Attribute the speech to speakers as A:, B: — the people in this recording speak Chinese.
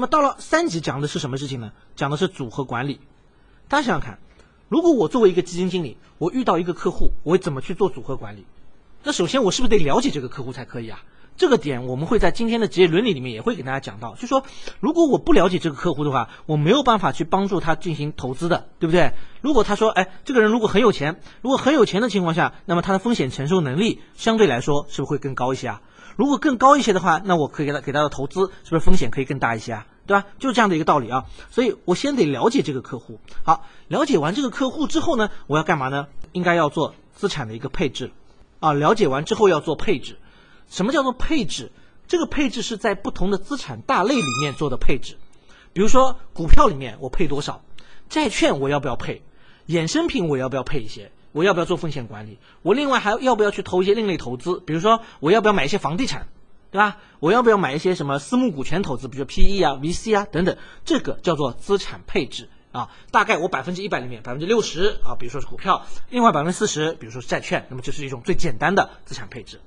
A: 那么到了三级讲的是什么事情呢？讲的是组合管理。大家想想看，如果我作为一个基金经理，我遇到一个客户，我会怎么去做组合管理？那首先我是不是得了解这个客户才可以啊？这个点我们会在今天的职业伦理里面也会给大家讲到，就说如果我不了解这个客户的话，我没有办法去帮助他进行投资的，对不对？如果他说，哎，这个人如果很有钱，如果很有钱的情况下，那么他的风险承受能力相对来说是不是会更高一些啊？如果更高一些的话，那我可以给他给他的投资是不是风险可以更大一些啊？对吧？就是这样的一个道理啊。所以我先得了解这个客户。好，了解完这个客户之后呢，我要干嘛呢？应该要做资产的一个配置啊。了解完之后要做配置。什么叫做配置？这个配置是在不同的资产大类里面做的配置。比如说股票里面我配多少，债券我要不要配，衍生品我要不要配一些，我要不要做风险管理？我另外还要不要去投一些另类投资？比如说我要不要买一些房地产，对吧？我要不要买一些什么私募股权投资，比如 PE 啊、VC 啊等等？这个叫做资产配置啊。大概我百分之一百里面百分之六十啊，比如说是股票，另外百分之四十，比如说是债券，那么这是一种最简单的资产配置。